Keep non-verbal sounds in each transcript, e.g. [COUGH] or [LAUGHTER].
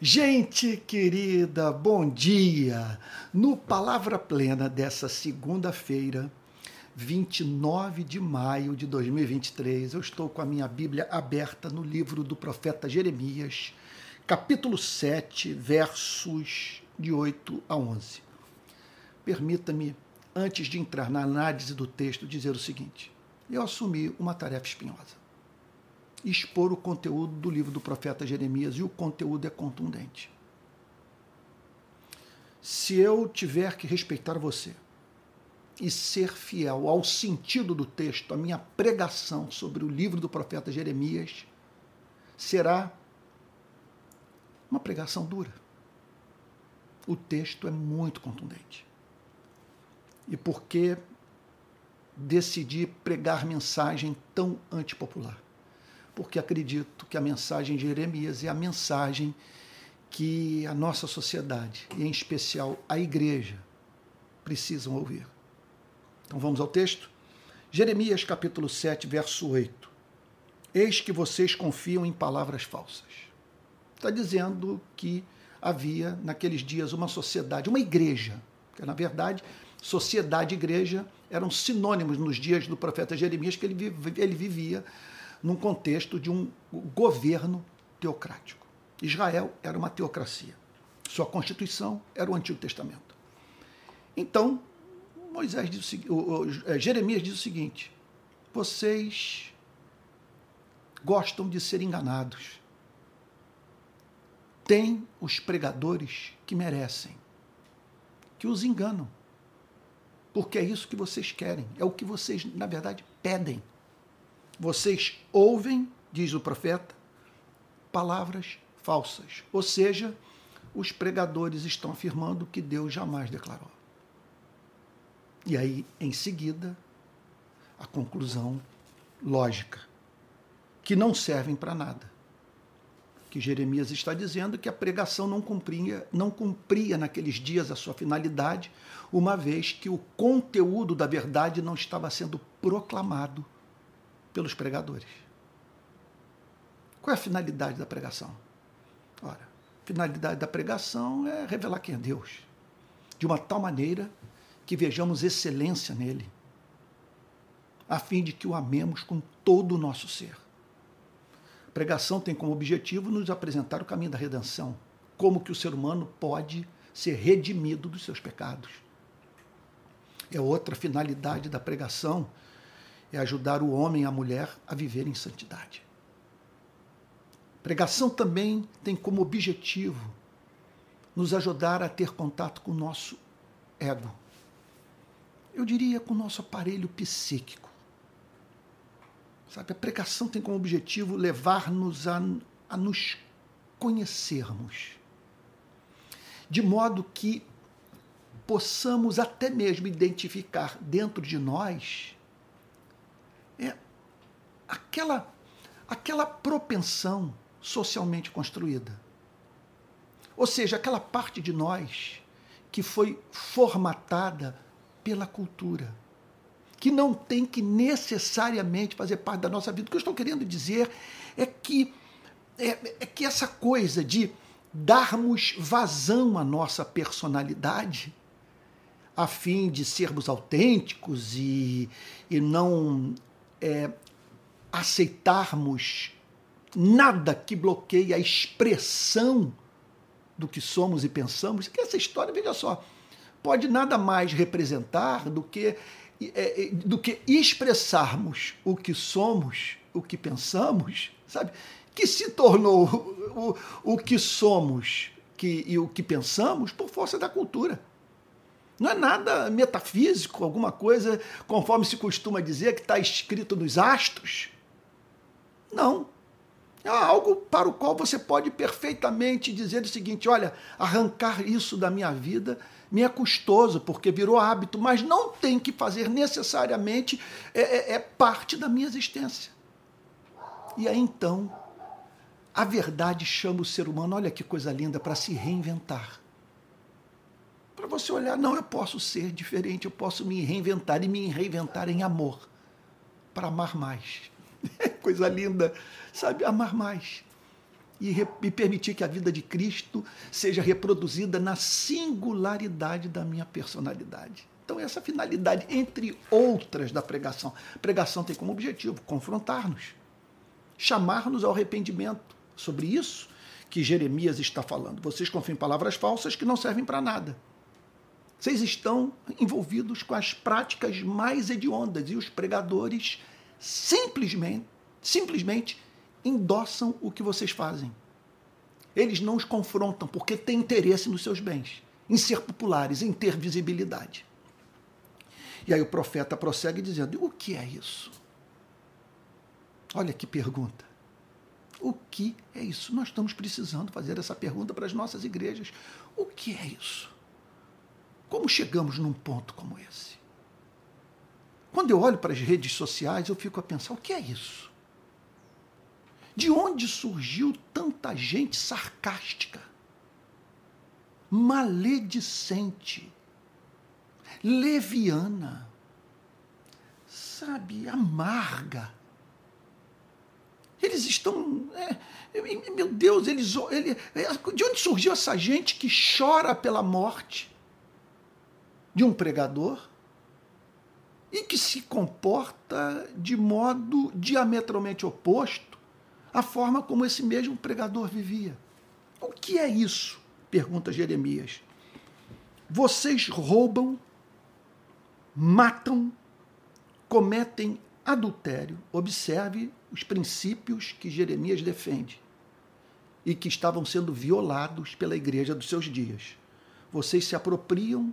Gente querida, bom dia! No Palavra Plena dessa segunda-feira, 29 de maio de 2023, eu estou com a minha Bíblia aberta no livro do profeta Jeremias, capítulo 7, versos de 8 a 11. Permita-me, antes de entrar na análise do texto, dizer o seguinte: eu assumi uma tarefa espinhosa expor o conteúdo do livro do profeta Jeremias e o conteúdo é contundente. Se eu tiver que respeitar você e ser fiel ao sentido do texto, a minha pregação sobre o livro do profeta Jeremias será uma pregação dura. O texto é muito contundente. E por que decidi pregar mensagem tão antipopular? Porque acredito que a mensagem de Jeremias é a mensagem que a nossa sociedade, e em especial a igreja, precisam ouvir. Então vamos ao texto? Jeremias capítulo 7, verso 8. Eis que vocês confiam em palavras falsas. Está dizendo que havia naqueles dias uma sociedade, uma igreja, que na verdade sociedade e igreja eram sinônimos nos dias do profeta Jeremias, que ele, ele vivia num contexto de um governo teocrático. Israel era uma teocracia. Sua constituição era o Antigo Testamento. Então, Moisés diz o, é, Jeremias diz o seguinte: vocês gostam de ser enganados. Tem os pregadores que merecem, que os enganam. Porque é isso que vocês querem, é o que vocês, na verdade, pedem. Vocês ouvem, diz o profeta, palavras falsas. Ou seja, os pregadores estão afirmando que Deus jamais declarou. E aí, em seguida, a conclusão lógica, que não servem para nada. Que Jeremias está dizendo que a pregação não cumpria, não cumpria naqueles dias a sua finalidade, uma vez que o conteúdo da verdade não estava sendo proclamado pelos pregadores. Qual é a finalidade da pregação? Ora, a finalidade da pregação é revelar quem é Deus, de uma tal maneira que vejamos excelência nele, a fim de que o amemos com todo o nosso ser. A pregação tem como objetivo nos apresentar o caminho da redenção, como que o ser humano pode ser redimido dos seus pecados. É outra finalidade da pregação é ajudar o homem e a mulher a viver em santidade. Pregação também tem como objetivo nos ajudar a ter contato com o nosso ego. Eu diria com o nosso aparelho psíquico. Sabe, a pregação tem como objetivo levar-nos a, a nos conhecermos, de modo que possamos até mesmo identificar dentro de nós é aquela, aquela propensão socialmente construída. Ou seja, aquela parte de nós que foi formatada pela cultura, que não tem que necessariamente fazer parte da nossa vida. O que eu estou querendo dizer é que, é, é que essa coisa de darmos vazão à nossa personalidade, a fim de sermos autênticos e, e não é, aceitarmos nada que bloqueie a expressão do que somos e pensamos, que essa história, veja só, pode nada mais representar do que, é, é, do que expressarmos o que somos, o que pensamos, sabe? Que se tornou o, o, o que somos que, e o que pensamos por força da cultura. Não é nada metafísico, alguma coisa, conforme se costuma dizer, que está escrito nos astros. Não. É algo para o qual você pode perfeitamente dizer o seguinte: olha, arrancar isso da minha vida me é custoso, porque virou hábito, mas não tem que fazer necessariamente, é, é, é parte da minha existência. E aí então, a verdade chama o ser humano, olha que coisa linda, para se reinventar para você olhar, não, eu posso ser diferente, eu posso me reinventar e me reinventar em amor, para amar mais. [LAUGHS] Coisa linda, sabe? Amar mais. e, e permitir que a vida de Cristo seja reproduzida na singularidade da minha personalidade. Então, essa finalidade, entre outras, da pregação. Pregação tem como objetivo confrontar-nos, chamar-nos ao arrependimento. Sobre isso que Jeremias está falando. Vocês confiam em palavras falsas que não servem para nada. Vocês estão envolvidos com as práticas mais hediondas e os pregadores simplesmente, simplesmente endossam o que vocês fazem. Eles não os confrontam porque têm interesse nos seus bens, em ser populares, em ter visibilidade. E aí o profeta prossegue dizendo: o que é isso? Olha que pergunta. O que é isso? Nós estamos precisando fazer essa pergunta para as nossas igrejas. O que é isso? Como chegamos num ponto como esse? Quando eu olho para as redes sociais, eu fico a pensar: o que é isso? De onde surgiu tanta gente sarcástica, maledicente, leviana, sabe, amarga? Eles estão. É, meu Deus, eles. Ele, de onde surgiu essa gente que chora pela morte de um pregador e que se comporta de modo diametralmente oposto a forma como esse mesmo pregador vivia. O que é isso? pergunta Jeremias. Vocês roubam, matam, cometem adultério. Observe os princípios que Jeremias defende e que estavam sendo violados pela igreja dos seus dias. Vocês se apropriam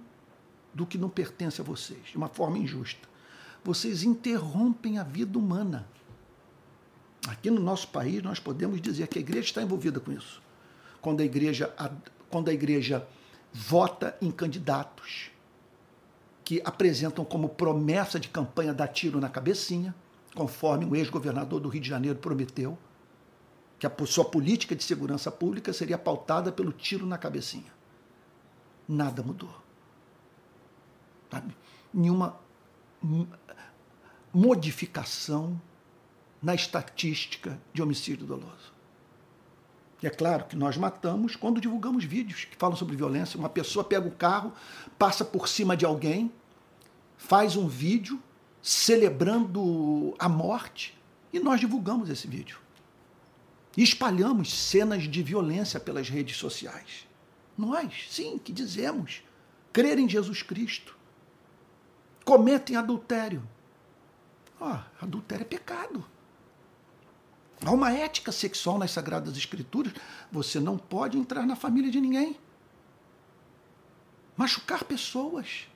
do que não pertence a vocês, de uma forma injusta. Vocês interrompem a vida humana. Aqui no nosso país, nós podemos dizer que a igreja está envolvida com isso. Quando a igreja, quando a igreja vota em candidatos que apresentam como promessa de campanha dar tiro na cabecinha, conforme o ex-governador do Rio de Janeiro prometeu, que a sua política de segurança pública seria pautada pelo tiro na cabecinha. Nada mudou. Sabe? Nenhuma modificação na estatística de homicídio doloso. E é claro que nós matamos quando divulgamos vídeos que falam sobre violência. Uma pessoa pega o carro, passa por cima de alguém, faz um vídeo celebrando a morte e nós divulgamos esse vídeo. Espalhamos cenas de violência pelas redes sociais. Nós, sim, que dizemos crer em Jesus Cristo, cometem adultério. Oh, adultério é pecado. Há uma ética sexual nas Sagradas Escrituras. Você não pode entrar na família de ninguém. Machucar pessoas.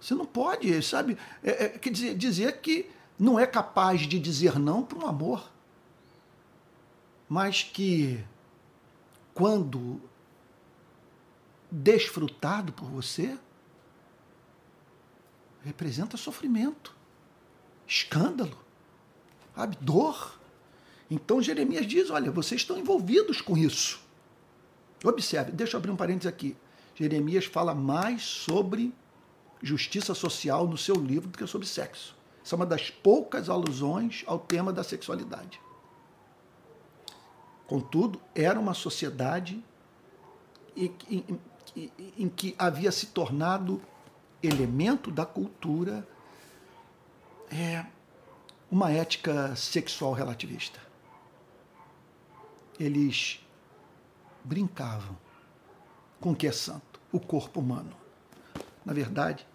Você não pode, sabe? É, é, quer dizer, dizer que não é capaz de dizer não para um amor. Mas que, quando desfrutado por você, representa sofrimento, escândalo, sabe? dor. Então Jeremias diz: olha, vocês estão envolvidos com isso. Observe, deixa eu abrir um parênteses aqui. Jeremias fala mais sobre justiça social no seu livro do que sobre sexo. Isso é uma das poucas alusões ao tema da sexualidade. Contudo, era uma sociedade em, em, que havia se tornado elemento da cultura é, uma ética sexual relativista eles brincavam com o que é santo, o corpo humano. Na verdade,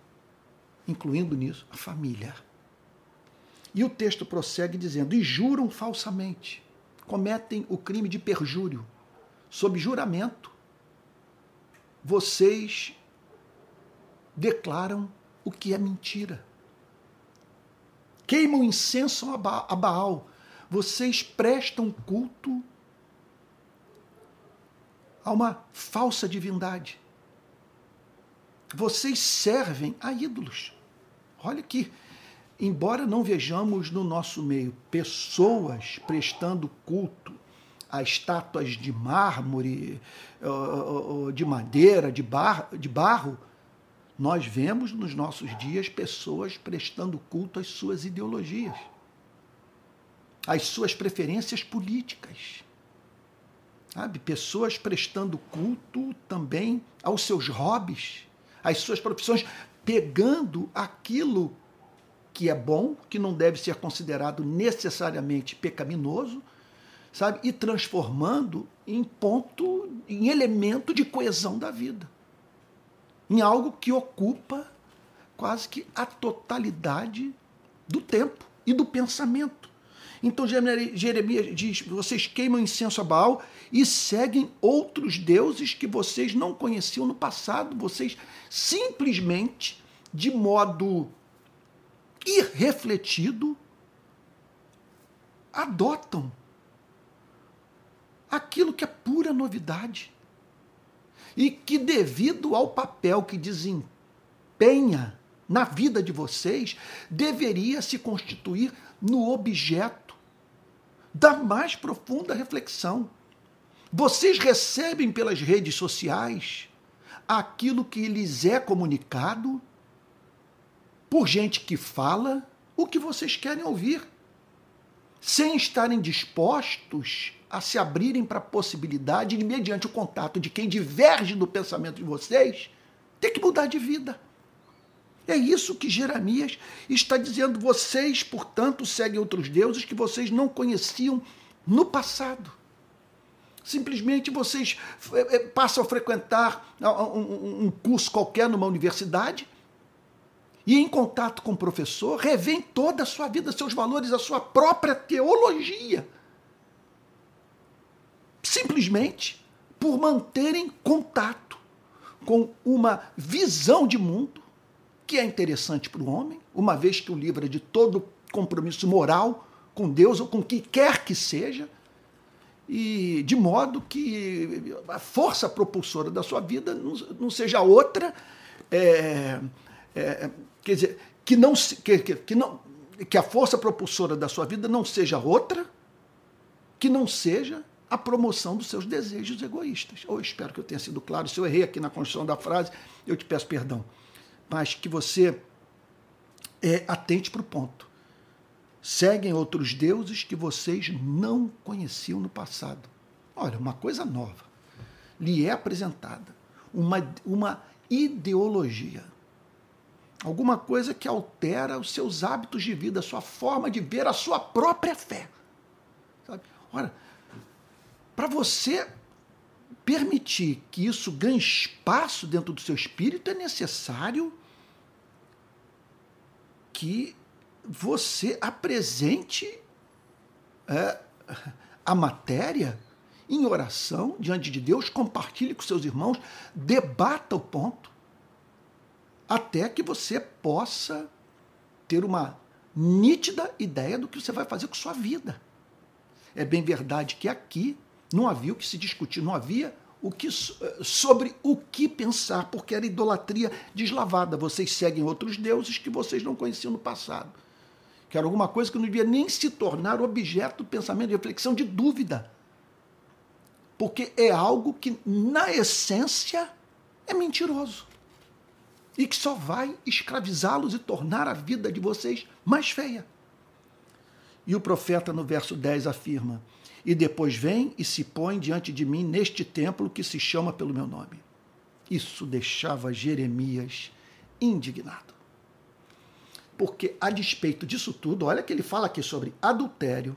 incluindo nisso a família. E o texto prossegue dizendo: e juram falsamente, cometem o crime de perjúrio, sob juramento, vocês declaram o que é mentira. Queimam incenso a Baal, vocês prestam culto a uma falsa divindade. Vocês servem a ídolos. Olha que, embora não vejamos no nosso meio pessoas prestando culto a estátuas de mármore, de madeira, de barro, nós vemos nos nossos dias pessoas prestando culto às suas ideologias, às suas preferências políticas Sabe? Pessoas prestando culto também aos seus hobbies, às suas profissões, pegando aquilo que é bom, que não deve ser considerado necessariamente pecaminoso, sabe? E transformando em ponto, em elemento de coesão da vida. Em algo que ocupa quase que a totalidade do tempo e do pensamento. Então Jeremias diz: vocês queimam incenso a Baal e seguem outros deuses que vocês não conheciam no passado. Vocês simplesmente, de modo irrefletido, adotam aquilo que é pura novidade e que, devido ao papel que desempenha na vida de vocês, deveria se constituir no objeto da mais profunda reflexão. Vocês recebem pelas redes sociais aquilo que lhes é comunicado por gente que fala o que vocês querem ouvir, sem estarem dispostos a se abrirem para a possibilidade de, mediante o contato de quem diverge do pensamento de vocês, ter que mudar de vida. É isso que Jeremias está dizendo. Vocês, portanto, seguem outros deuses que vocês não conheciam no passado. Simplesmente vocês é, é, passam a frequentar um curso qualquer numa universidade e, em contato com o professor, revêem toda a sua vida, seus valores, a sua própria teologia. Simplesmente por manterem contato com uma visão de mundo que é interessante para o homem, uma vez que o livra de todo compromisso moral com Deus ou com que quer que seja, e de modo que a força propulsora da sua vida não, não seja outra, é, é, quer dizer, que não, que, que, não, que a força propulsora da sua vida não seja outra, que não seja a promoção dos seus desejos egoístas. Eu espero que eu tenha sido claro. Se eu errei aqui na construção da frase, eu te peço perdão mas que você é, atente para o ponto. Seguem outros deuses que vocês não conheciam no passado. Olha, uma coisa nova lhe é apresentada, uma, uma ideologia, alguma coisa que altera os seus hábitos de vida, a sua forma de ver a sua própria fé. Sabe? Ora, para você permitir que isso ganhe espaço dentro do seu espírito, é necessário que você apresente é, a matéria em oração diante de Deus, compartilhe com seus irmãos, debata o ponto, até que você possa ter uma nítida ideia do que você vai fazer com sua vida. É bem verdade que aqui não havia o que se discutir, não havia o que, eh, sobre o que pensar, porque era idolatria deslavada. Vocês seguem outros deuses que vocês não conheciam no passado. Que era alguma coisa que não devia nem se tornar objeto do pensamento, de reflexão, de dúvida. Porque é algo que, na essência, é mentiroso. E que só vai escravizá-los e tornar a vida de vocês mais feia. E o profeta, no verso 10, afirma: e depois vem e se põe diante de mim neste templo que se chama pelo meu nome. Isso deixava Jeremias indignado. Porque, a despeito disso tudo, olha que ele fala aqui sobre adultério,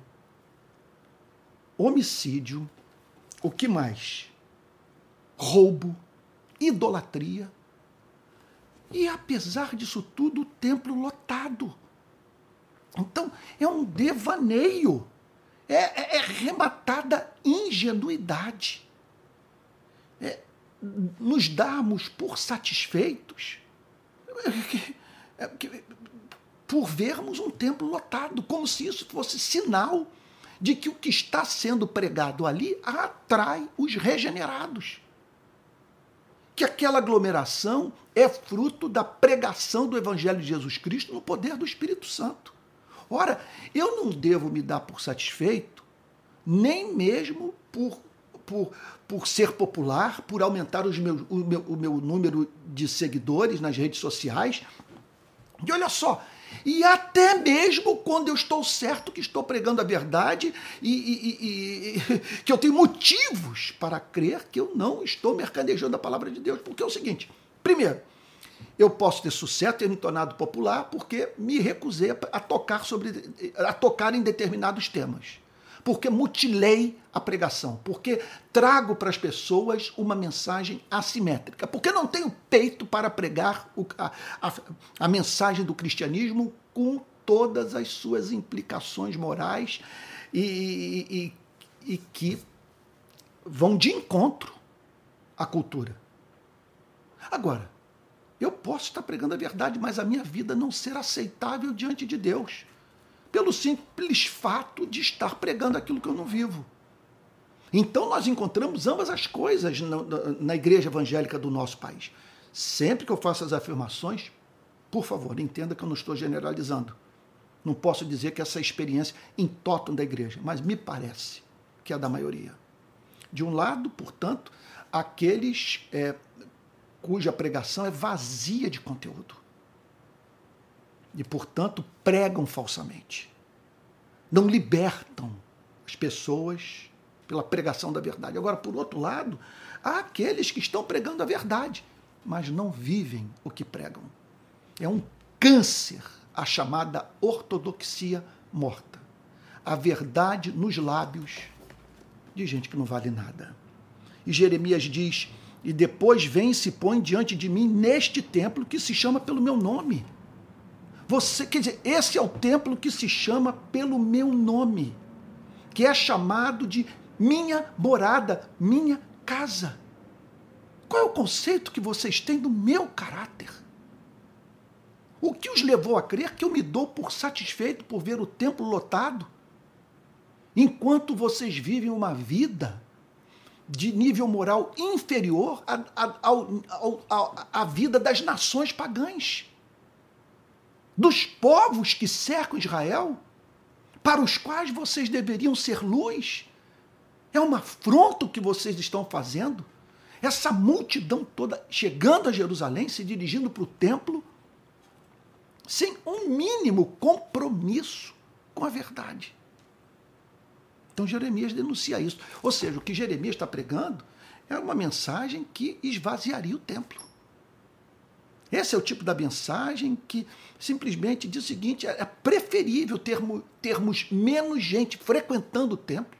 homicídio, o que mais? Roubo, idolatria. E apesar disso tudo, o templo lotado. Então, é um devaneio é, é, é rematada ingenuidade. É, nos darmos por satisfeitos é, por vermos um templo lotado, como se isso fosse sinal de que o que está sendo pregado ali atrai os regenerados. Que aquela aglomeração é fruto da pregação do Evangelho de Jesus Cristo no poder do Espírito Santo. Ora, eu não devo me dar por satisfeito, nem mesmo por, por, por ser popular, por aumentar os meus, o, meu, o meu número de seguidores nas redes sociais. E olha só, E até mesmo quando eu estou certo que estou pregando a verdade e, e, e, e, [LAUGHS] que eu tenho motivos para crer que eu não estou mercadejando a palavra de Deus. Porque é o seguinte: primeiro, eu posso ter sucesso, ter me tornado popular, porque me recusei a tocar, sobre, a tocar em determinados temas. Porque mutilei a pregação, porque trago para as pessoas uma mensagem assimétrica, porque não tenho peito para pregar o, a, a, a mensagem do cristianismo com todas as suas implicações morais e, e, e que vão de encontro à cultura. Agora, eu posso estar pregando a verdade, mas a minha vida não ser aceitável diante de Deus, pelo simples fato de estar pregando aquilo que eu não vivo. Então nós encontramos ambas as coisas na, na igreja evangélica do nosso país. Sempre que eu faço as afirmações, por favor, entenda que eu não estou generalizando. Não posso dizer que essa experiência em totum da igreja, mas me parece que é da maioria. De um lado, portanto, aqueles é, cuja pregação é vazia de conteúdo. E, portanto, pregam falsamente. Não libertam as pessoas pela pregação da verdade. Agora, por outro lado, há aqueles que estão pregando a verdade, mas não vivem o que pregam. É um câncer a chamada ortodoxia morta. A verdade nos lábios de gente que não vale nada. E Jeremias diz: e depois vem e se põe diante de mim neste templo que se chama pelo meu nome. Você, quer dizer, esse é o templo que se chama pelo meu nome, que é chamado de minha morada, minha casa. Qual é o conceito que vocês têm do meu caráter? O que os levou a crer que eu me dou por satisfeito por ver o templo lotado? Enquanto vocês vivem uma vida de nível moral inferior à, vida das nações pagãs, dos povos que cercam Israel, para os quais vocês deveriam ser luz. É uma afronta o que vocês estão fazendo. Essa multidão toda chegando a Jerusalém, se dirigindo para o templo, sem um mínimo compromisso com a verdade. Então Jeremias denuncia isso. Ou seja, o que Jeremias está pregando é uma mensagem que esvaziaria o templo. Esse é o tipo da mensagem que simplesmente diz o seguinte: é preferível termos, termos menos gente frequentando o templo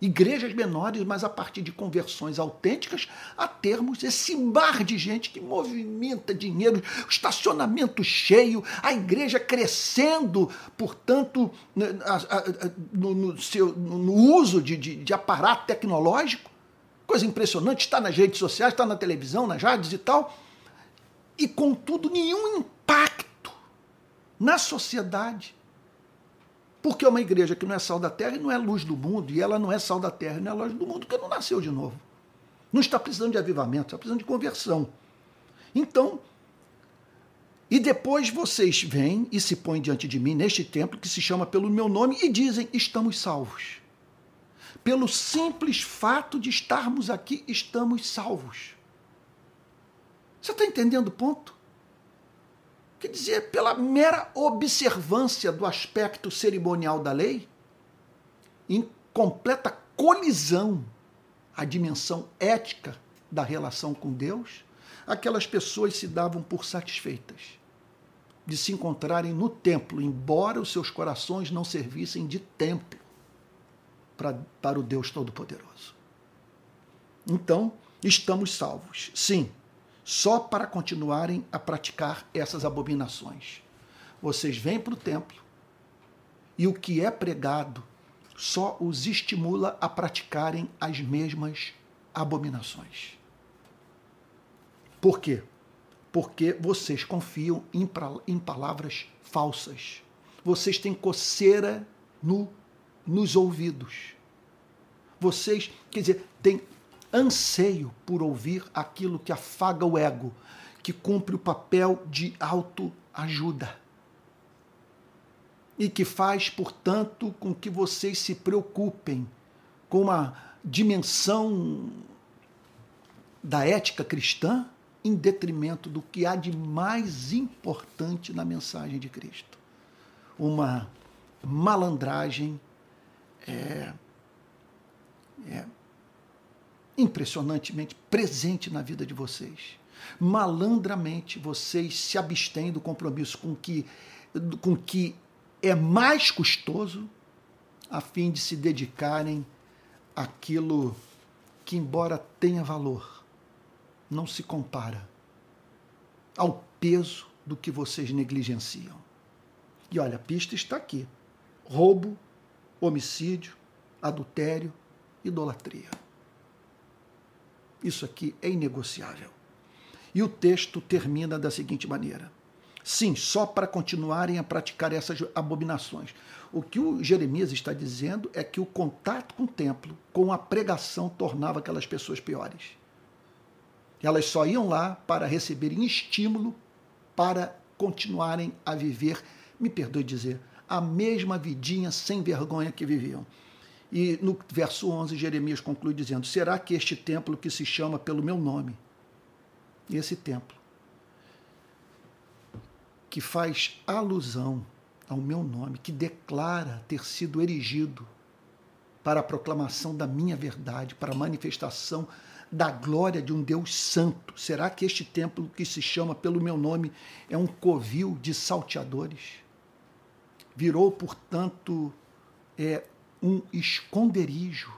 igrejas menores, mas a partir de conversões autênticas, a termos esse mar de gente que movimenta dinheiro, estacionamento cheio, a igreja crescendo, portanto, né, no, no, seu, no uso de, de, de aparato tecnológico. Coisa impressionante, está nas redes sociais, está na televisão, nas rádios e tal, e contudo nenhum impacto na sociedade porque é uma igreja que não é sal da terra e não é luz do mundo, e ela não é sal da terra e não é luz do mundo, porque não nasceu de novo. Não está precisando de avivamento, está precisando de conversão. Então, e depois vocês vêm e se põem diante de mim neste templo que se chama pelo meu nome e dizem: estamos salvos. Pelo simples fato de estarmos aqui, estamos salvos. Você está entendendo o ponto? Quer dizer, pela mera observância do aspecto cerimonial da lei, em completa colisão à dimensão ética da relação com Deus, aquelas pessoas se davam por satisfeitas de se encontrarem no templo, embora os seus corações não servissem de templo para, para o Deus Todo-Poderoso. Então, estamos salvos. Sim, só para continuarem a praticar essas abominações. Vocês vêm para o templo e o que é pregado só os estimula a praticarem as mesmas abominações. Por quê? Porque vocês confiam em, em palavras falsas. Vocês têm coceira no, nos ouvidos. Vocês, quer dizer, têm anseio por ouvir aquilo que afaga o ego, que cumpre o papel de autoajuda. E que faz, portanto, com que vocês se preocupem com uma dimensão da ética cristã em detrimento do que há de mais importante na mensagem de Cristo. uma malandragem é, é, impressionantemente presente na vida de vocês. Malandramente vocês se abstêm do compromisso com que, com que é mais custoso a fim de se dedicarem àquilo que, embora tenha valor, não se compara ao peso do que vocês negligenciam. E olha, a pista está aqui: roubo, homicídio, adultério, idolatria. Isso aqui é inegociável. E o texto termina da seguinte maneira: Sim, só para continuarem a praticar essas abominações. O que o Jeremias está dizendo é que o contato com o templo, com a pregação, tornava aquelas pessoas piores. Elas só iam lá para receberem estímulo para continuarem a viver, me perdoe dizer, a mesma vidinha sem vergonha que viviam. E no verso 11, Jeremias conclui dizendo: Será que este templo que se chama pelo meu nome, esse templo, que faz alusão ao meu nome, que declara ter sido erigido para a proclamação da minha verdade, para a manifestação da glória de um Deus santo. Será que este templo que se chama pelo meu nome é um covil de salteadores? Virou, portanto, é um esconderijo,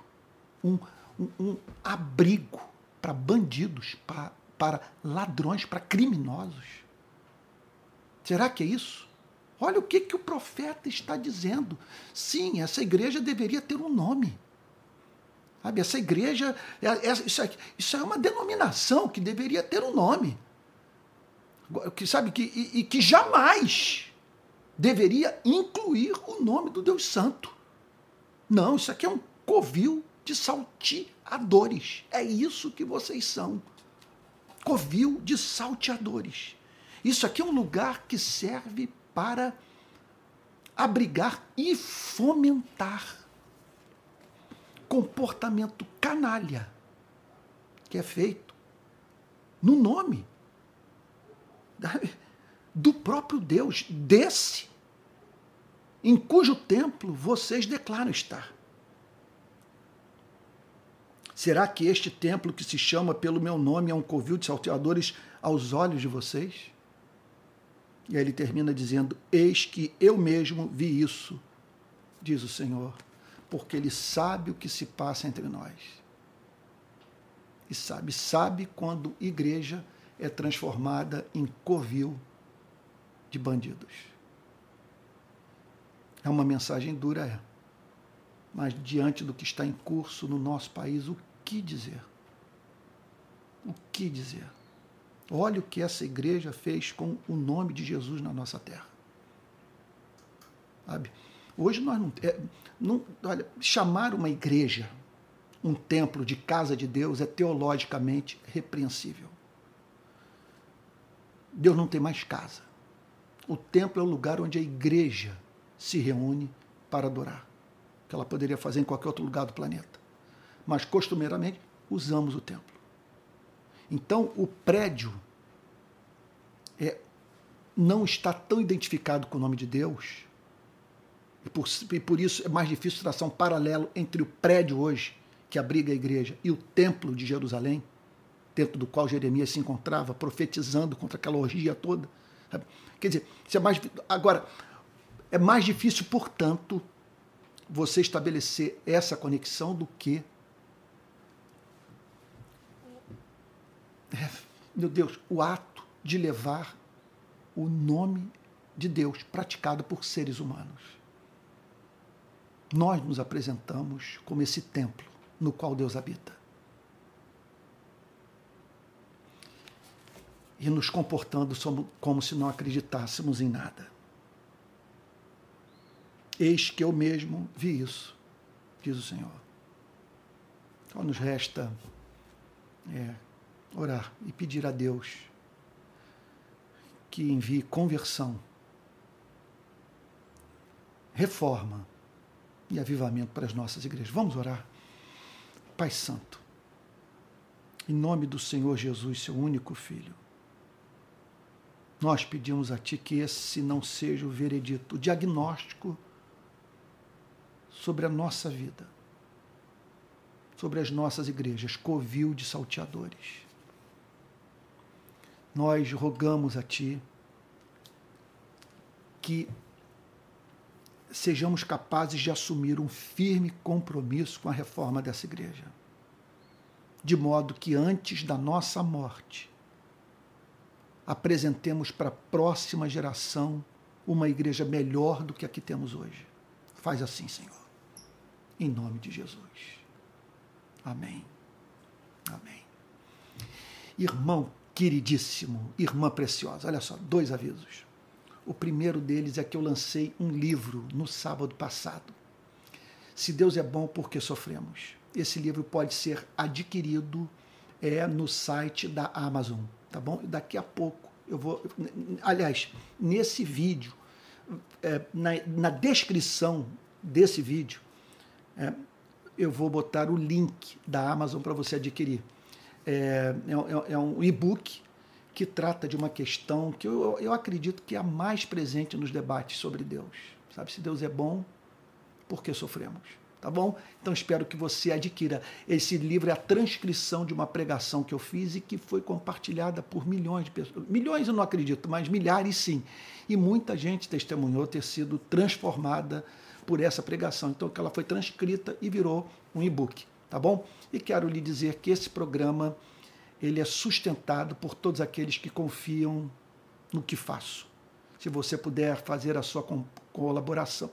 um, um, um abrigo para bandidos, para, para ladrões, para criminosos. Será que é isso? Olha o que, que o profeta está dizendo. Sim, essa igreja deveria ter um nome. Sabe, essa igreja, é, é, isso, é, uma denominação que deveria ter um nome. Que, sabe, que, e, e que jamais deveria incluir o nome do Deus Santo. Não, isso aqui é um covil de salteadores. É isso que vocês são. Covil de salteadores. Isso aqui é um lugar que serve para abrigar e fomentar comportamento canalha que é feito no nome do próprio Deus, desse em cujo templo vocês declaram estar. Será que este templo que se chama pelo meu nome é um covil de salteadores aos olhos de vocês? E aí ele termina dizendo: Eis que eu mesmo vi isso, diz o Senhor, porque ele sabe o que se passa entre nós. E sabe, sabe quando igreja é transformada em covil de bandidos. É uma mensagem dura, é. Mas diante do que está em curso no nosso país, o que dizer? O que dizer? Olha o que essa igreja fez com o nome de Jesus na nossa terra. Sabe? Hoje nós não, é, não. Olha, chamar uma igreja, um templo de casa de Deus, é teologicamente repreensível. Deus não tem mais casa. O templo é o lugar onde a igreja se reúne para adorar, que ela poderia fazer em qualquer outro lugar do planeta. Mas costumeiramente usamos o templo. Então o prédio é, não está tão identificado com o nome de Deus, e por, e por isso é mais difícil traçar um paralelo entre o prédio hoje, que abriga a igreja, e o templo de Jerusalém, dentro do qual Jeremias se encontrava, profetizando contra aquela orgia toda. Quer dizer, isso é mais. Agora, é mais difícil, portanto, você estabelecer essa conexão do que. É, meu Deus, o ato de levar o nome de Deus praticado por seres humanos. Nós nos apresentamos como esse templo no qual Deus habita. E nos comportando como se não acreditássemos em nada. Eis que eu mesmo vi isso, diz o Senhor. Então nos resta é, orar e pedir a Deus que envie conversão, reforma e avivamento para as nossas igrejas. Vamos orar. Pai Santo, em nome do Senhor Jesus, seu único Filho, nós pedimos a Ti que esse não seja o veredito, o diagnóstico sobre a nossa vida, sobre as nossas igrejas, covil de salteadores. Nós rogamos a Ti que sejamos capazes de assumir um firme compromisso com a reforma dessa igreja, de modo que antes da nossa morte, apresentemos para a próxima geração uma igreja melhor do que a que temos hoje. Faz assim, Senhor. Em nome de Jesus. Amém. Amém. Irmão queridíssimo, irmã preciosa, olha só, dois avisos. O primeiro deles é que eu lancei um livro no sábado passado. Se Deus é bom, por que sofremos? Esse livro pode ser adquirido é no site da Amazon tá bom? Daqui a pouco eu vou. Aliás, nesse vídeo, é, na, na, descrição desse vídeo, é, eu vou botar o link da Amazon para você adquirir. É, é, é um e-book que trata de uma questão que eu, eu acredito que é a mais presente nos debates sobre Deus. Sabe, se Deus é bom, por que sofremos? tá bom? Então espero que você adquira. Esse livro é a transcrição de uma pregação que eu fiz e que foi compartilhada por milhões de pessoas. Milhões eu não acredito, mas milhares sim. E muita gente testemunhou ter sido transformada por essa pregação. Então ela foi transcrita e virou um e-book, tá bom? E quero lhe dizer que esse programa ele é sustentado por todos aqueles que confiam no que faço. Se você puder fazer a sua colaboração,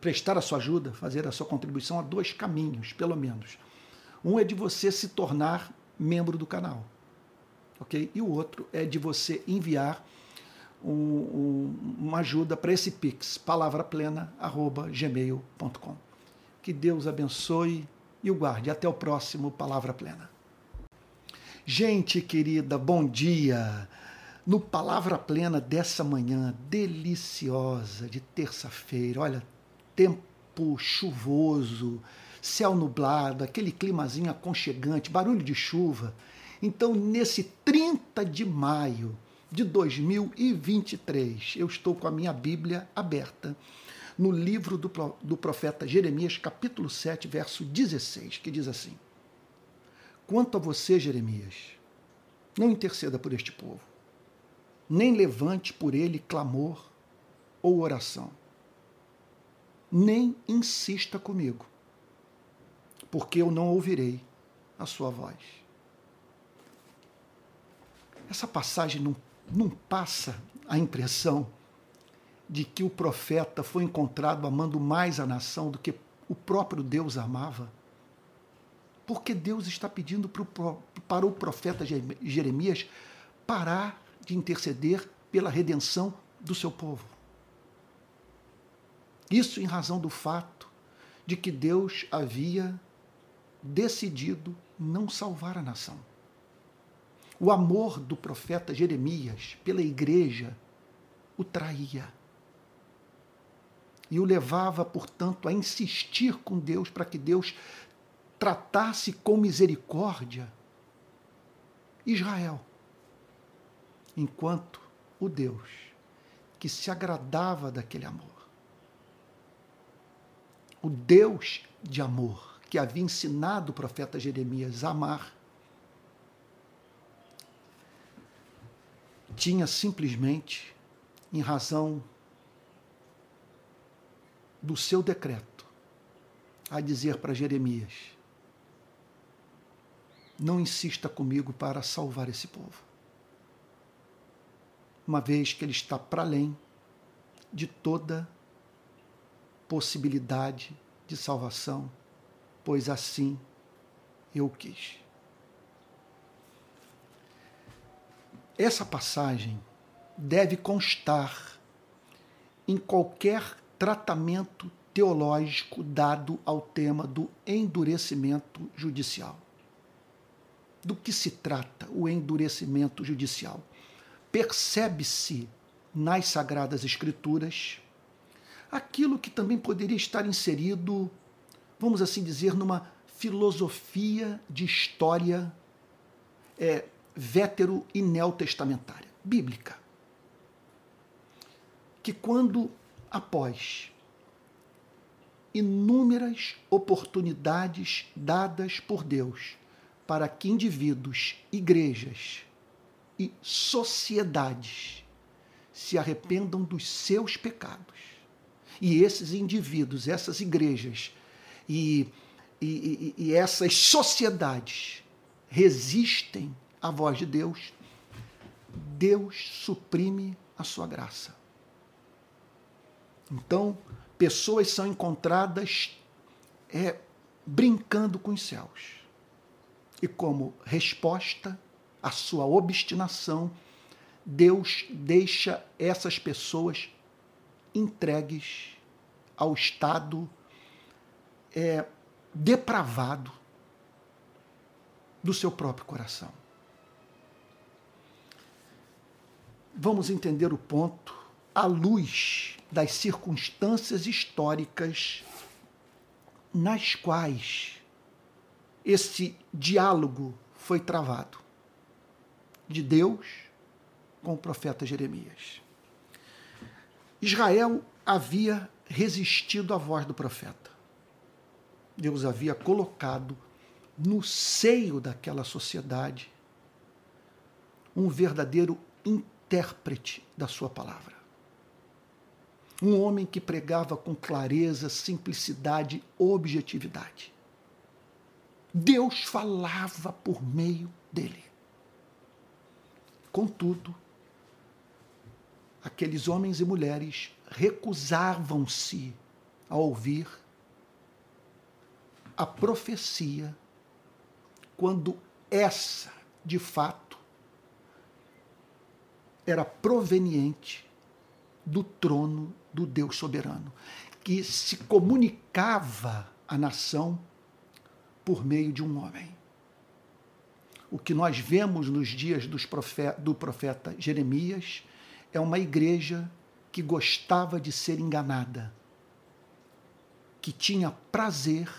prestar a sua ajuda, fazer a sua contribuição, há dois caminhos, pelo menos. Um é de você se tornar membro do canal, ok? E o outro é de você enviar um, um, uma ajuda para esse pix, palavraplena@gmail.com. Que Deus abençoe e o guarde. Até o próximo Palavra Plena. Gente querida, bom dia. No Palavra Plena dessa manhã deliciosa de terça-feira, olha, tempo chuvoso, céu nublado, aquele climazinho aconchegante, barulho de chuva. Então, nesse 30 de maio de 2023, eu estou com a minha Bíblia aberta no livro do, do profeta Jeremias, capítulo 7, verso 16, que diz assim: Quanto a você, Jeremias, não interceda por este povo, nem levante por ele clamor ou oração nem insista comigo, porque eu não ouvirei a sua voz. Essa passagem não, não passa a impressão de que o profeta foi encontrado amando mais a nação do que o próprio Deus amava? Porque Deus está pedindo para o profeta Jeremias parar de interceder pela redenção do seu povo. Isso em razão do fato de que Deus havia decidido não salvar a nação. O amor do profeta Jeremias pela igreja o traía. E o levava, portanto, a insistir com Deus para que Deus tratasse com misericórdia Israel. Enquanto o Deus que se agradava daquele amor o Deus de amor que havia ensinado o profeta Jeremias a amar, tinha simplesmente, em razão do seu decreto, a dizer para Jeremias: não insista comigo para salvar esse povo, uma vez que ele está para além de toda possibilidade de salvação, pois assim eu quis. Essa passagem deve constar em qualquer tratamento teológico dado ao tema do endurecimento judicial. Do que se trata o endurecimento judicial? Percebe-se nas Sagradas Escrituras aquilo que também poderia estar inserido, vamos assim dizer, numa filosofia de história é, vétero e neotestamentária, bíblica. que quando após inúmeras oportunidades dadas por Deus para que indivíduos, igrejas e sociedades se arrependam dos seus pecados. E esses indivíduos, essas igrejas e, e, e, e essas sociedades resistem à voz de Deus, Deus suprime a sua graça. Então, pessoas são encontradas é, brincando com os céus. E como resposta à sua obstinação, Deus deixa essas pessoas entregues ao estado é, depravado do seu próprio coração. Vamos entender o ponto à luz das circunstâncias históricas nas quais esse diálogo foi travado de Deus com o profeta Jeremias. Israel havia resistido à voz do profeta. Deus havia colocado no seio daquela sociedade um verdadeiro intérprete da sua palavra. Um homem que pregava com clareza, simplicidade, objetividade. Deus falava por meio dele. Contudo, aqueles homens e mulheres recusavam-se a ouvir a profecia quando essa, de fato, era proveniente do trono do Deus soberano, que se comunicava à nação por meio de um homem. O que nós vemos nos dias profeta, do profeta Jeremias é uma igreja que gostava de ser enganada, que tinha prazer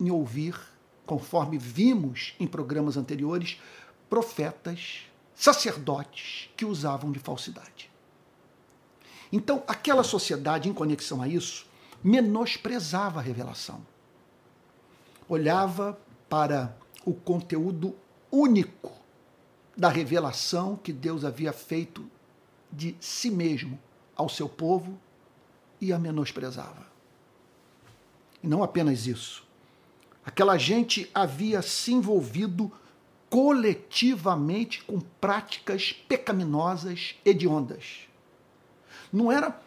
em ouvir, conforme vimos em programas anteriores, profetas, sacerdotes que usavam de falsidade. Então, aquela sociedade, em conexão a isso, menosprezava a revelação. Olhava para o conteúdo único da revelação que Deus havia feito de si mesmo ao seu povo e a menosprezava. E não apenas isso. Aquela gente havia se envolvido coletivamente com práticas pecaminosas hediondas. Não era.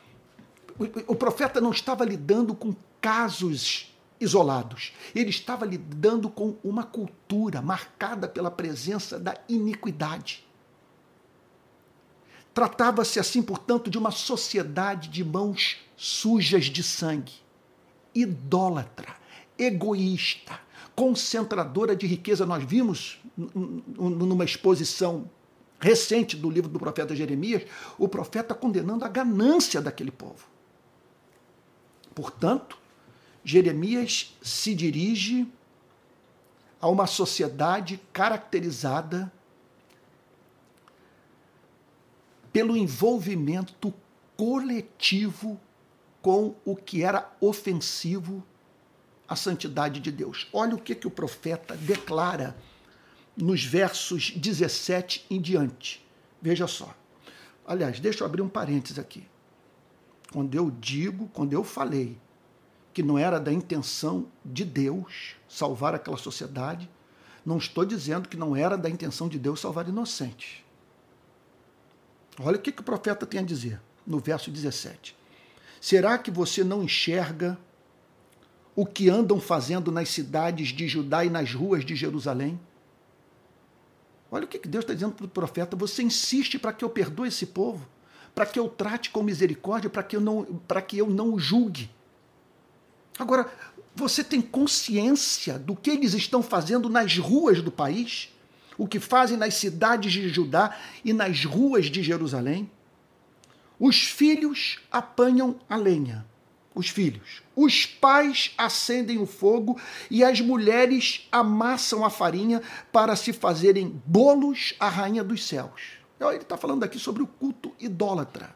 O profeta não estava lidando com casos isolados. Ele estava lidando com uma cultura marcada pela presença da iniquidade. Tratava-se assim, portanto, de uma sociedade de mãos sujas de sangue, idólatra, egoísta, concentradora de riqueza. Nós vimos numa exposição recente do livro do profeta Jeremias, o profeta condenando a ganância daquele povo. Portanto, Jeremias se dirige a uma sociedade caracterizada pelo envolvimento coletivo com o que era ofensivo à santidade de Deus. Olha o que, que o profeta declara nos versos 17 em diante. Veja só. Aliás, deixa eu abrir um parênteses aqui. Quando eu digo, quando eu falei que não era da intenção de Deus salvar aquela sociedade, não estou dizendo que não era da intenção de Deus salvar inocentes. Olha o que, que o profeta tem a dizer no verso 17. Será que você não enxerga o que andam fazendo nas cidades de Judá e nas ruas de Jerusalém? Olha o que Deus está dizendo para o profeta. Você insiste para que eu perdoe esse povo, para que eu trate com misericórdia, para que eu não, para que eu não o julgue. Agora, você tem consciência do que eles estão fazendo nas ruas do país? O que fazem nas cidades de Judá e nas ruas de Jerusalém? Os filhos apanham a lenha, os filhos. Os pais acendem o fogo e as mulheres amassam a farinha para se fazerem bolos à rainha dos céus. Ele está falando aqui sobre o culto idólatra.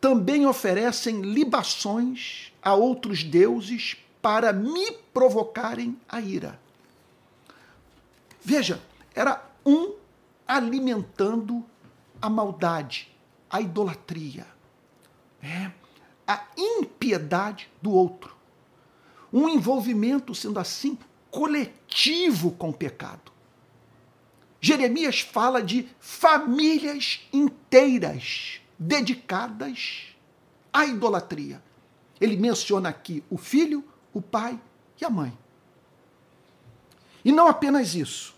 também oferecem libações a outros deuses para me provocarem a ira. Veja, era um alimentando a maldade, a idolatria, é, a impiedade do outro. Um envolvimento, sendo assim, coletivo com o pecado. Jeremias fala de famílias inteiras dedicadas à idolatria. Ele menciona aqui o filho, o pai e a mãe. E não apenas isso.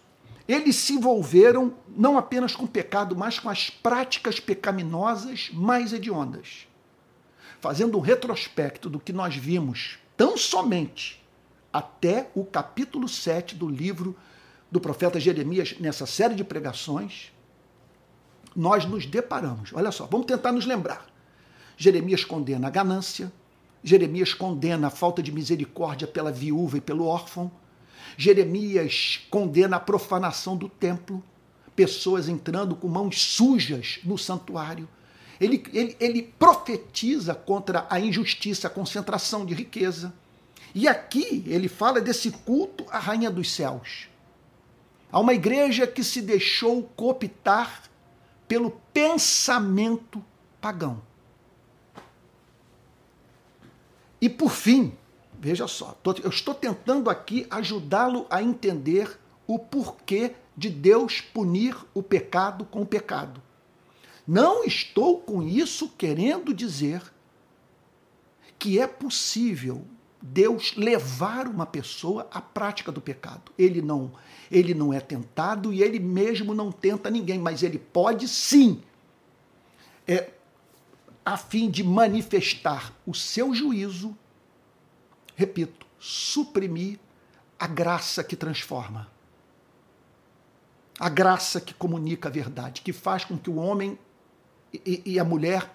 Eles se envolveram não apenas com o pecado, mas com as práticas pecaminosas mais hediondas. Fazendo um retrospecto do que nós vimos tão somente até o capítulo 7 do livro do profeta Jeremias, nessa série de pregações, nós nos deparamos. Olha só, vamos tentar nos lembrar. Jeremias condena a ganância, Jeremias condena a falta de misericórdia pela viúva e pelo órfão. Jeremias condena a profanação do templo, pessoas entrando com mãos sujas no santuário. Ele, ele, ele profetiza contra a injustiça, a concentração de riqueza. E aqui ele fala desse culto à Rainha dos Céus. Há uma igreja que se deixou cooptar pelo pensamento pagão. E por fim, veja só, eu estou tentando aqui ajudá-lo a entender o porquê de Deus punir o pecado com o pecado. Não estou com isso querendo dizer que é possível Deus levar uma pessoa à prática do pecado. Ele não, ele não é tentado e ele mesmo não tenta ninguém, mas ele pode sim é, a fim de manifestar o seu juízo, repito, suprimir a graça que transforma. A graça que comunica a verdade, que faz com que o homem e, e a mulher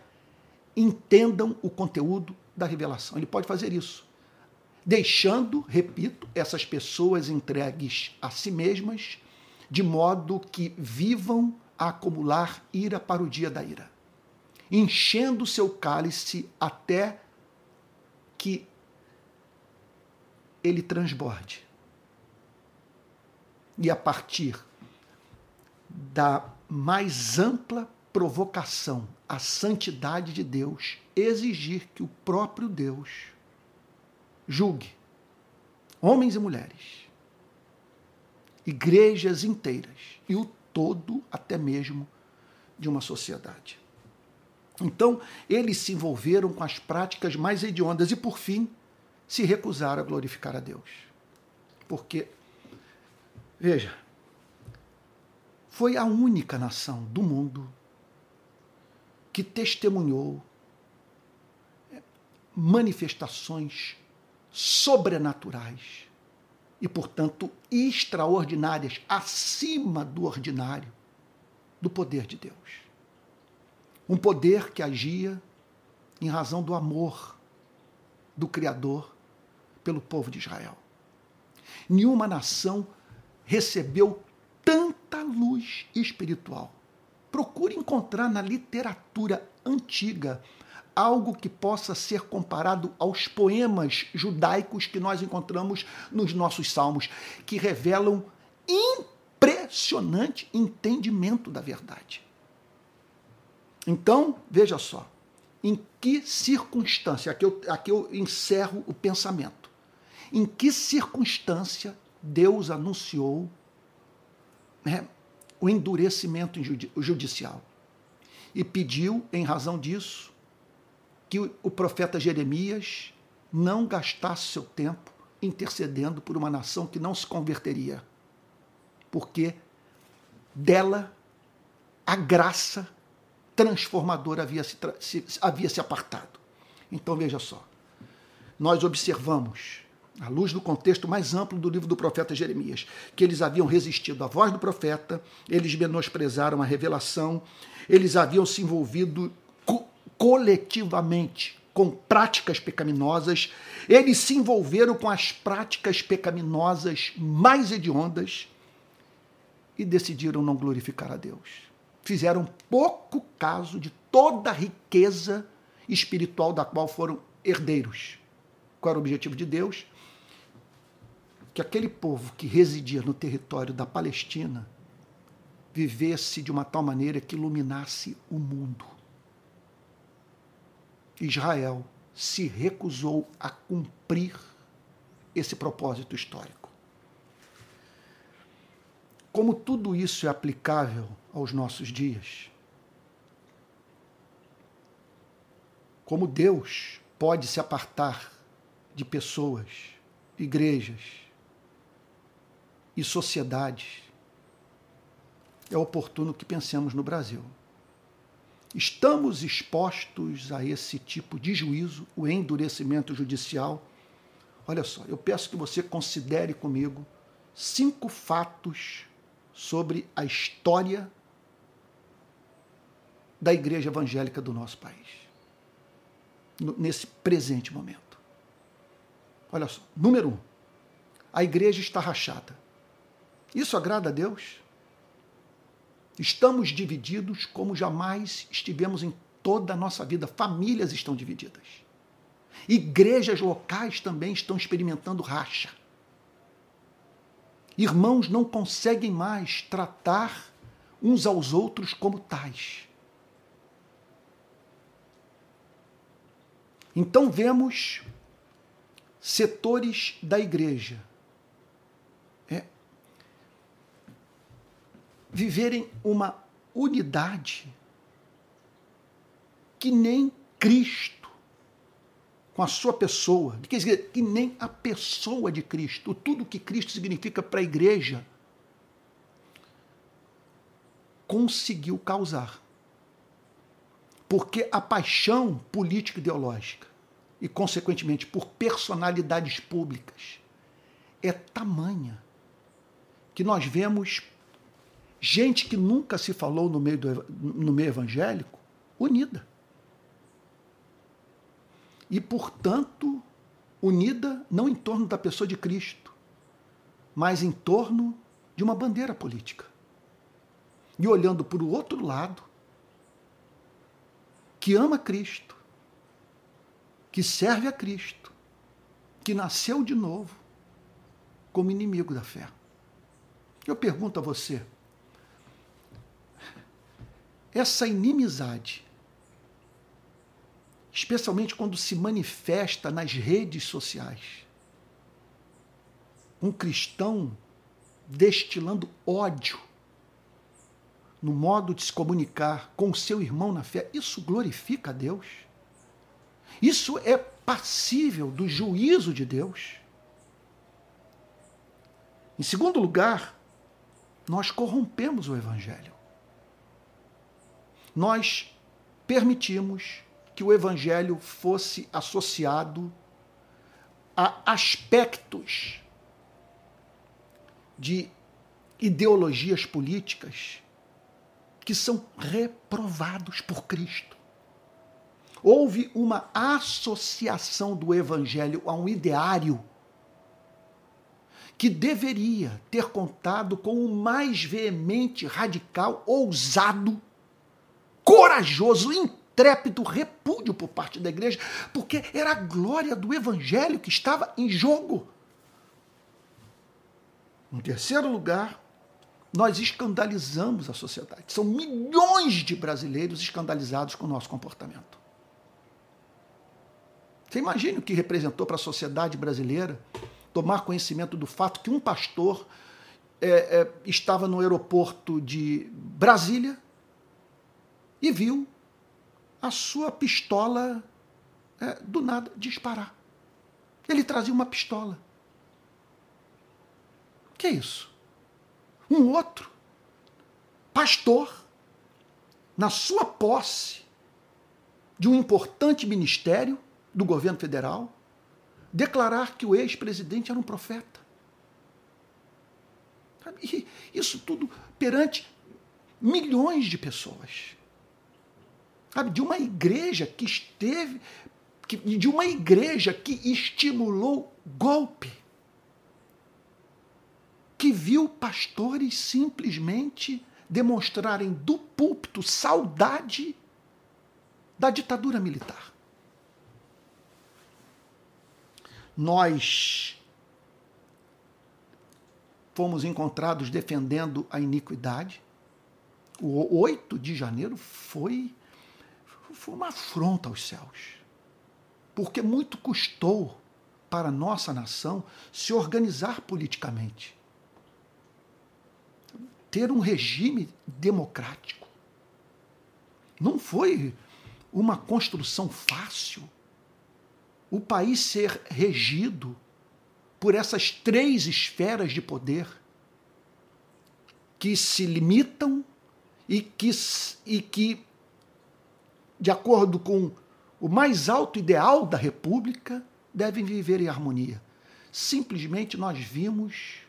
entendam o conteúdo da revelação. Ele pode fazer isso, deixando, repito, essas pessoas entregues a si mesmas, de modo que vivam a acumular ira para o dia da ira enchendo seu cálice até que ele transborde. E a partir da mais ampla provocação à santidade de Deus, exigir que o próprio Deus julgue homens e mulheres, igrejas inteiras e o todo, até mesmo, de uma sociedade. Então, eles se envolveram com as práticas mais hediondas e, por fim, se recusaram a glorificar a Deus. Porque, veja, foi a única nação do mundo que testemunhou manifestações sobrenaturais e, portanto, extraordinárias, acima do ordinário, do poder de Deus. Um poder que agia em razão do amor do Criador pelo povo de Israel. Nenhuma nação recebeu tanta luz espiritual. Procure encontrar na literatura antiga algo que possa ser comparado aos poemas judaicos que nós encontramos nos nossos salmos, que revelam impressionante entendimento da verdade. Então, veja só, em que circunstância, aqui eu, aqui eu encerro o pensamento, em que circunstância Deus anunciou né, o endurecimento judicial e pediu, em razão disso, que o profeta Jeremias não gastasse seu tempo intercedendo por uma nação que não se converteria, porque dela a graça transformador havia se, havia se apartado. Então veja só, nós observamos, à luz do contexto mais amplo do livro do profeta Jeremias, que eles haviam resistido à voz do profeta, eles menosprezaram a revelação, eles haviam se envolvido co coletivamente com práticas pecaminosas, eles se envolveram com as práticas pecaminosas mais hediondas e decidiram não glorificar a Deus fizeram pouco caso de toda a riqueza espiritual da qual foram herdeiros. Qual era o objetivo de Deus? Que aquele povo que residia no território da Palestina vivesse de uma tal maneira que iluminasse o mundo. Israel se recusou a cumprir esse propósito histórico. Como tudo isso é aplicável aos nossos dias, como Deus pode se apartar de pessoas, igrejas e sociedades, é oportuno que pensemos no Brasil. Estamos expostos a esse tipo de juízo, o endurecimento judicial. Olha só, eu peço que você considere comigo cinco fatos sobre a história da igreja evangélica do nosso país, nesse presente momento. Olha só, número um, a igreja está rachada. Isso agrada a Deus? Estamos divididos como jamais estivemos em toda a nossa vida. Famílias estão divididas. Igrejas locais também estão experimentando racha. Irmãos não conseguem mais tratar uns aos outros como tais. Então vemos setores da igreja viverem uma unidade que nem Cristo, com a sua pessoa, quer dizer, que nem a pessoa de Cristo, tudo que Cristo significa para a igreja, conseguiu causar. Porque a paixão política ideológica e, consequentemente, por personalidades públicas é tamanha que nós vemos gente que nunca se falou no meio, do, no meio evangélico, unida. E, portanto, unida não em torno da pessoa de Cristo, mas em torno de uma bandeira política. E olhando para o outro lado, que ama Cristo, que serve a Cristo, que nasceu de novo como inimigo da fé. Eu pergunto a você, essa inimizade, especialmente quando se manifesta nas redes sociais, um cristão destilando ódio no modo de se comunicar com seu irmão na fé, isso glorifica a Deus? Isso é passível do juízo de Deus? Em segundo lugar, nós corrompemos o Evangelho nós permitimos que o evangelho fosse associado a aspectos de ideologias políticas que são reprovados por Cristo. Houve uma associação do evangelho a um ideário que deveria ter contado com o mais veemente, radical, ousado corajoso, intrépido repúdio por parte da igreja, porque era a glória do evangelho que estava em jogo. Em terceiro lugar, nós escandalizamos a sociedade. São milhões de brasileiros escandalizados com o nosso comportamento. Você imagina o que representou para a sociedade brasileira tomar conhecimento do fato que um pastor é, é, estava no aeroporto de Brasília e viu a sua pistola é, do nada disparar. Ele trazia uma pistola. Que é isso? Um outro pastor, na sua posse de um importante ministério do governo federal, declarar que o ex-presidente era um profeta. Isso tudo perante milhões de pessoas sabe, de uma igreja que esteve, que, de uma igreja que estimulou golpe, que viu pastores simplesmente demonstrarem do púlpito saudade da ditadura militar. Nós fomos encontrados defendendo a iniquidade. O 8 de janeiro foi foi uma afronta aos céus, porque muito custou para a nossa nação se organizar politicamente, ter um regime democrático. Não foi uma construção fácil. O país ser regido por essas três esferas de poder que se limitam e que, e que, de acordo com o mais alto ideal da República, devem viver em harmonia. Simplesmente nós vimos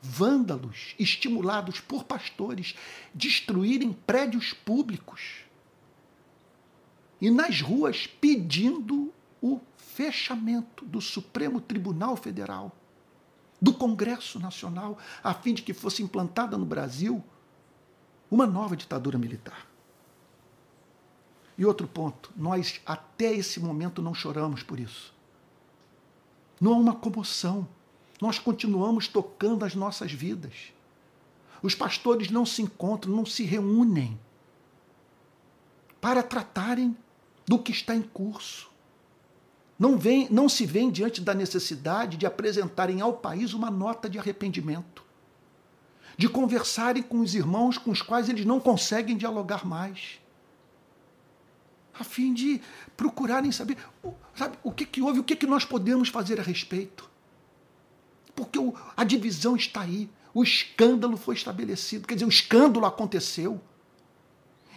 vândalos estimulados por pastores destruírem prédios públicos e nas ruas pedindo o fechamento do Supremo Tribunal Federal, do Congresso Nacional, a fim de que fosse implantada no Brasil uma nova ditadura militar. E outro ponto, nós até esse momento não choramos por isso. Não há uma comoção. Nós continuamos tocando as nossas vidas. Os pastores não se encontram, não se reúnem para tratarem do que está em curso não, vem, não se vem diante da necessidade de apresentarem ao país uma nota de arrependimento, de conversarem com os irmãos com os quais eles não conseguem dialogar mais, a fim de procurarem saber sabe, o que, que houve, o que, que nós podemos fazer a respeito. Porque o, a divisão está aí, o escândalo foi estabelecido, quer dizer, o escândalo aconteceu.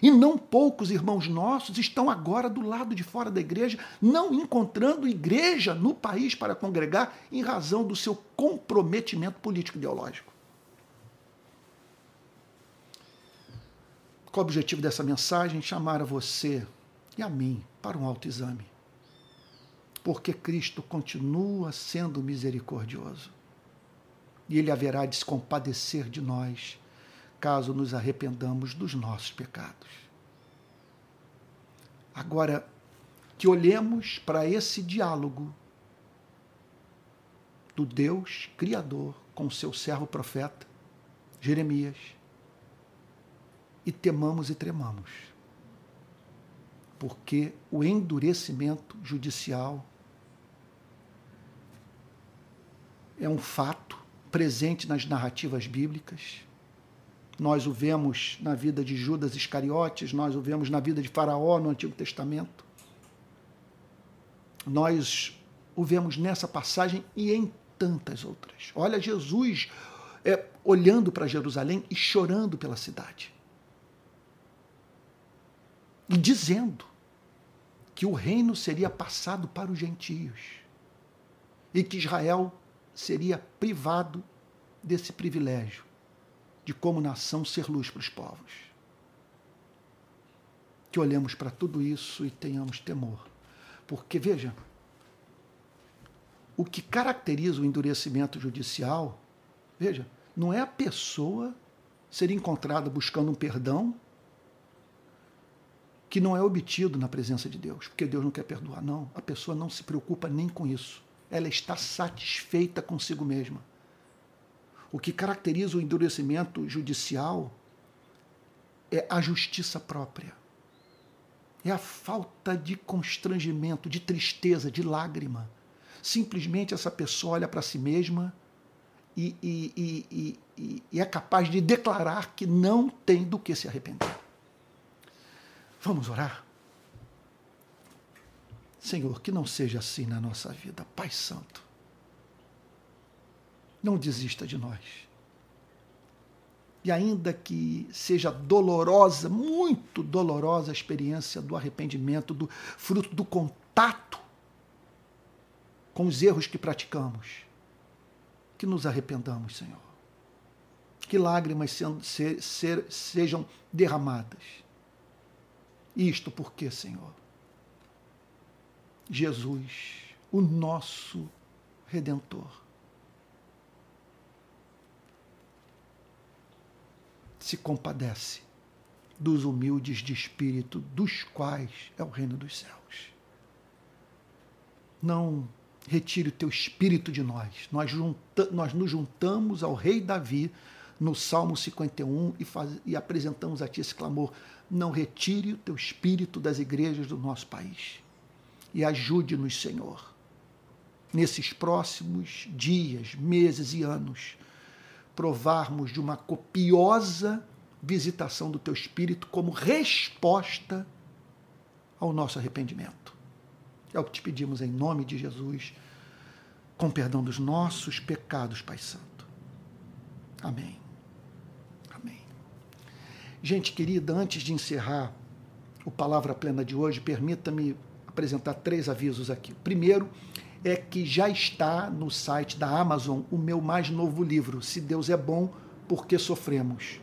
E não poucos irmãos nossos estão agora do lado de fora da igreja, não encontrando igreja no país para congregar em razão do seu comprometimento político-ideológico. Qual o objetivo dessa mensagem? Chamar a você e a mim para um autoexame. Porque Cristo continua sendo misericordioso. E Ele haverá de se compadecer de nós caso nos arrependamos dos nossos pecados. Agora, que olhemos para esse diálogo do Deus Criador com seu servo profeta, Jeremias, e temamos e tremamos, porque o endurecimento judicial é um fato presente nas narrativas bíblicas nós o vemos na vida de Judas Iscariotes, nós o vemos na vida de Faraó no Antigo Testamento. Nós o vemos nessa passagem e em tantas outras. Olha Jesus é, olhando para Jerusalém e chorando pela cidade. E dizendo que o reino seria passado para os gentios e que Israel seria privado desse privilégio de como nação ser luz para os povos. Que olhemos para tudo isso e tenhamos temor. Porque, veja, o que caracteriza o endurecimento judicial, veja, não é a pessoa ser encontrada buscando um perdão que não é obtido na presença de Deus, porque Deus não quer perdoar, não. A pessoa não se preocupa nem com isso. Ela está satisfeita consigo mesma. O que caracteriza o endurecimento judicial é a justiça própria. É a falta de constrangimento, de tristeza, de lágrima. Simplesmente essa pessoa olha para si mesma e, e, e, e, é capaz de declarar que não tem do que se arrepender. Vamos orar? Senhor, que não seja assim na nossa vida. Pai Santo, não desista de nós. E ainda que seja dolorosa, muito dolorosa a experiência do arrependimento, do fruto do contato com os erros que praticamos, que nos arrependamos, Senhor. Que lágrimas sejam, se, se, sejam derramadas. Isto porque, Senhor, Jesus, o nosso Redentor, se compadece dos humildes de espírito, dos quais é o reino dos céus. Não retire o teu espírito de nós. Nós, junta, nós nos juntamos ao rei Davi no Salmo 51 e, faz, e apresentamos a ti esse clamor: não retire o teu espírito das igrejas do nosso país. E ajude-nos, Senhor, nesses próximos dias, meses e anos, provarmos de uma copiosa visitação do teu espírito como resposta ao nosso arrependimento. É o que te pedimos em nome de Jesus, com perdão dos nossos pecados, Pai Santo. Amém. Gente querida, antes de encerrar o Palavra Plena de hoje, permita-me apresentar três avisos aqui. Primeiro é que já está no site da Amazon o meu mais novo livro, Se Deus é Bom, Porque Sofremos.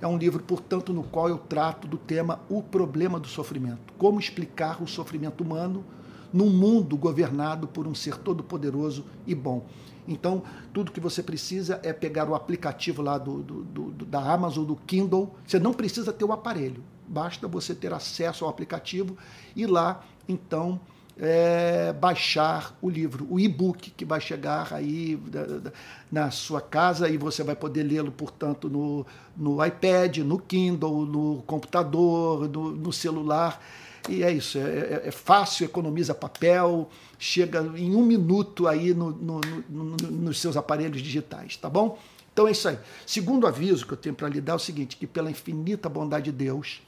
É um livro, portanto, no qual eu trato do tema O Problema do Sofrimento. Como explicar o sofrimento humano num mundo governado por um ser todo-poderoso e bom. Então, tudo que você precisa é pegar o aplicativo lá do, do, do, da Amazon, do Kindle. Você não precisa ter o aparelho, basta você ter acesso ao aplicativo e lá, então, é, baixar o livro, o e-book que vai chegar aí da, da, na sua casa e você vai poder lê-lo, portanto, no, no iPad, no Kindle, no computador, no, no celular. E é isso, é, é, é, fácil, economiza papel, chega em um minuto aí no, no, no, nos seus aparelhos digitais, tá bom? Então é isso aí. Segundo aviso que eu tenho para lhe dar é o seguinte, que pela infinita bondade de Deus,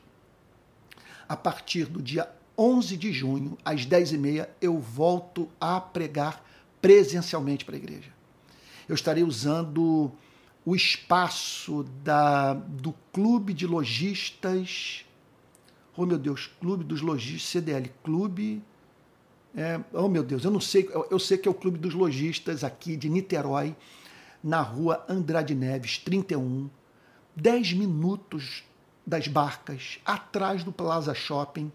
a partir do dia 11 de junho, às 10h30, eu volto a pregar presencialmente para a igreja. Eu estarei usando o espaço da, do Clube de Lojistas oh meu Deus, Clube dos Lojistas, CDL, Clube. É, oh meu Deus, eu não sei, eu, eu sei que é o Clube dos Lojistas aqui de Niterói, na rua Andrade Neves, 31, 10 minutos das barcas, atrás do Plaza Shopping.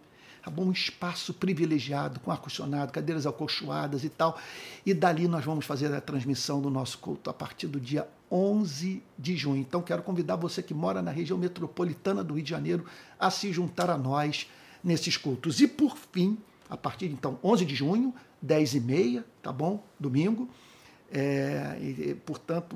Tá bom? Um espaço privilegiado, com ar-condicionado, cadeiras acolchoadas e tal. E dali nós vamos fazer a transmissão do nosso culto a partir do dia 11 de junho. Então quero convidar você que mora na região metropolitana do Rio de Janeiro a se juntar a nós nesses cultos. E por fim, a partir então 11 de junho, 10 e meia, tá bom? Domingo. É, e, portanto,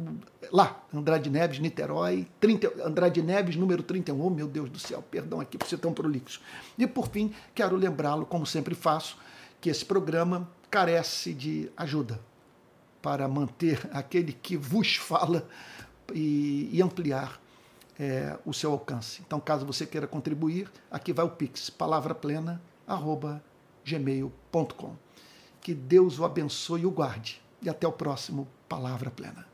lá, Andrade Neves, Niterói, 30, Andrade Neves, número 31, oh, meu Deus do céu, perdão aqui por ser tão prolixo. E por fim, quero lembrá-lo, como sempre faço, que esse programa carece de ajuda para manter aquele que vos fala e, e ampliar é, o seu alcance. Então, caso você queira contribuir, aqui vai o Pix, palavraplena.gmail.com. Que Deus o abençoe e o guarde. E até o próximo Palavra Plena.